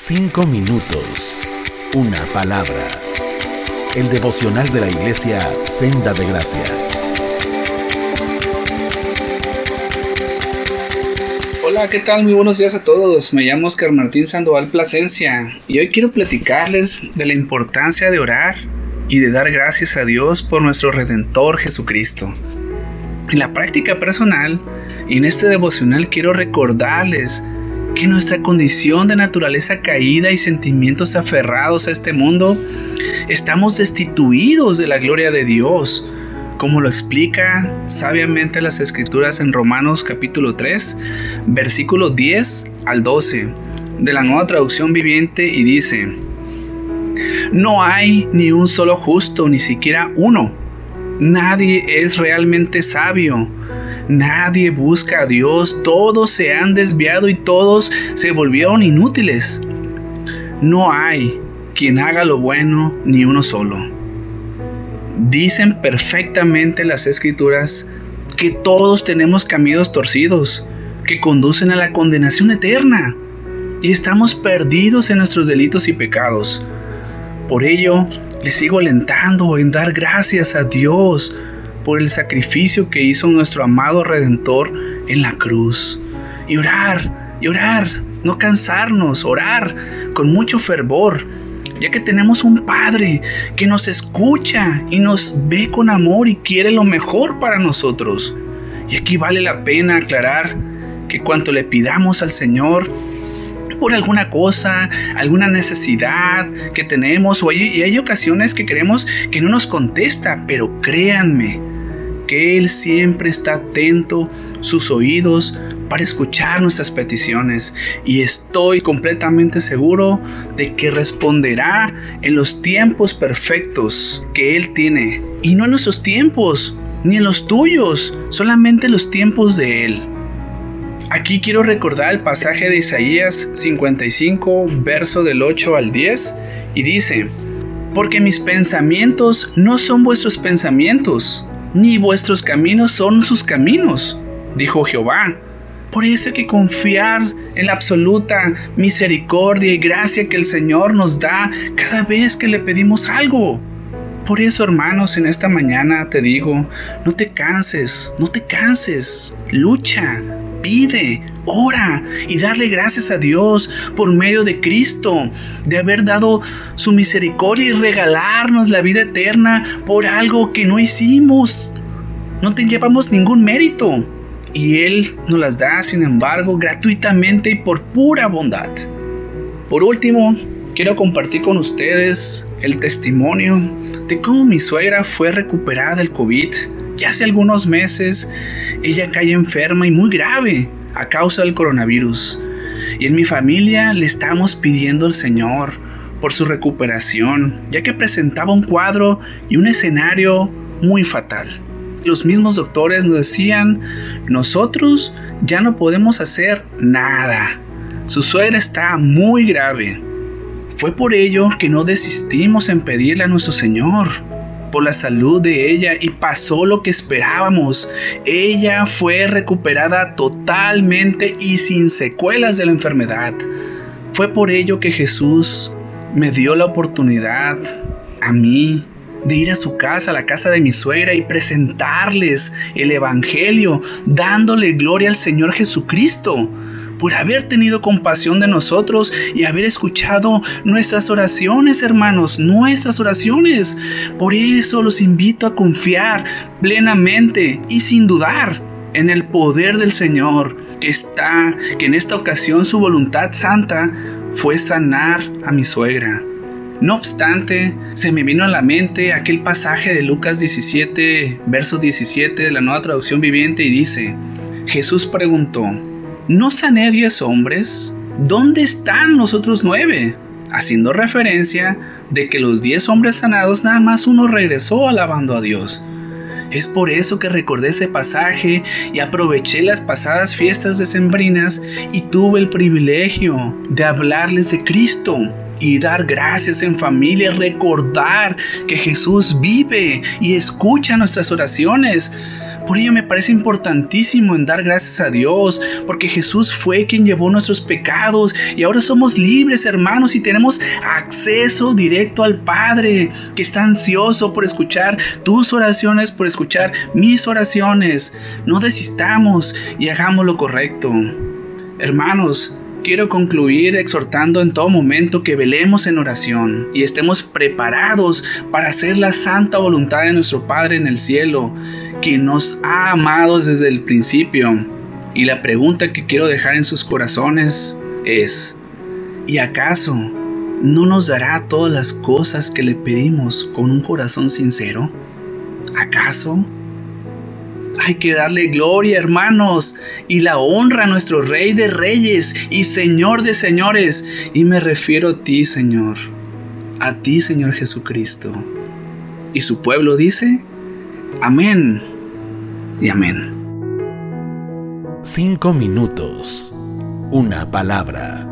Cinco minutos. Una palabra. El devocional de la iglesia Senda de Gracia. Hola, ¿qué tal? Muy buenos días a todos. Me llamo Oscar Martín Sandoval Plasencia y hoy quiero platicarles de la importancia de orar y de dar gracias a Dios por nuestro Redentor Jesucristo. En la práctica personal y en este devocional quiero recordarles que nuestra condición de naturaleza caída y sentimientos aferrados a este mundo, estamos destituidos de la gloria de Dios, como lo explica sabiamente las escrituras en Romanos capítulo 3, versículo 10 al 12, de la nueva traducción viviente y dice, no hay ni un solo justo, ni siquiera uno. Nadie es realmente sabio Nadie busca a Dios, todos se han desviado y todos se volvieron inútiles. No hay quien haga lo bueno ni uno solo. Dicen perfectamente las escrituras que todos tenemos caminos torcidos que conducen a la condenación eterna y estamos perdidos en nuestros delitos y pecados. Por ello, les sigo alentando en dar gracias a Dios por el sacrificio que hizo nuestro amado Redentor en la cruz. Y orar, y orar, no cansarnos, orar con mucho fervor, ya que tenemos un Padre que nos escucha y nos ve con amor y quiere lo mejor para nosotros. Y aquí vale la pena aclarar que cuanto le pidamos al Señor, por alguna cosa, alguna necesidad que tenemos, o y hay ocasiones que queremos que no nos contesta, pero créanme, que Él siempre está atento sus oídos para escuchar nuestras peticiones y estoy completamente seguro de que responderá en los tiempos perfectos que Él tiene y no en nuestros tiempos ni en los tuyos, solamente los tiempos de Él. Aquí quiero recordar el pasaje de Isaías 55, verso del 8 al 10, y dice, porque mis pensamientos no son vuestros pensamientos, ni vuestros caminos son sus caminos, dijo Jehová. Por eso hay que confiar en la absoluta misericordia y gracia que el Señor nos da cada vez que le pedimos algo. Por eso, hermanos, en esta mañana te digo, no te canses, no te canses, lucha, pide, ora y darle gracias a Dios por medio de Cristo, de haber dado su misericordia y regalarnos la vida eterna por algo que no hicimos. No te llevamos ningún mérito. Y Él nos las da, sin embargo, gratuitamente y por pura bondad. Por último, quiero compartir con ustedes el testimonio de cómo mi suegra fue recuperada del COVID. Ya hace algunos meses ella cae enferma y muy grave a causa del coronavirus. Y en mi familia le estamos pidiendo al Señor por su recuperación, ya que presentaba un cuadro y un escenario muy fatal. Los mismos doctores nos decían, nosotros ya no podemos hacer nada. Su suegra está muy grave. Fue por ello que no desistimos en pedirle a nuestro Señor por la salud de ella y pasó lo que esperábamos. Ella fue recuperada totalmente y sin secuelas de la enfermedad. Fue por ello que Jesús me dio la oportunidad a mí de ir a su casa, a la casa de mi suegra y presentarles el Evangelio, dándole gloria al Señor Jesucristo por haber tenido compasión de nosotros y haber escuchado nuestras oraciones, hermanos, nuestras oraciones. Por eso los invito a confiar plenamente y sin dudar en el poder del Señor, que está, que en esta ocasión su voluntad santa fue sanar a mi suegra. No obstante, se me vino a la mente aquel pasaje de Lucas 17, verso 17 de la nueva traducción viviente y dice, Jesús preguntó, ¿no sané diez hombres? ¿Dónde están los otros nueve? Haciendo referencia de que los diez hombres sanados nada más uno regresó alabando a Dios. Es por eso que recordé ese pasaje y aproveché las pasadas fiestas decembrinas y tuve el privilegio de hablarles de Cristo y dar gracias en familia, recordar que Jesús vive y escucha nuestras oraciones Por ello me parece importantísimo en dar gracias a Dios, porque Jesús fue quien llevó nuestros pecados y ahora somos libres hermanos y tenemos acceso directo al Padre, que está ansioso por escuchar tus oraciones, por escuchar mis oraciones. No desistamos y hagamos lo correcto. Hermanos, quiero concluir exhortando en todo momento que velemos en oración y estemos preparados para hacer la santa voluntad de nuestro Padre en el cielo quien nos ha amado desde el principio. Y la pregunta que quiero dejar en sus corazones es, ¿y acaso no nos dará todas las cosas que le pedimos con un corazón sincero? ¿Acaso? Hay que darle gloria, hermanos, y la honra a nuestro Rey de Reyes y Señor de Señores. Y me refiero a ti, Señor, a ti, Señor Jesucristo. Y su pueblo dice, Amén y amén. Cinco minutos. Una palabra.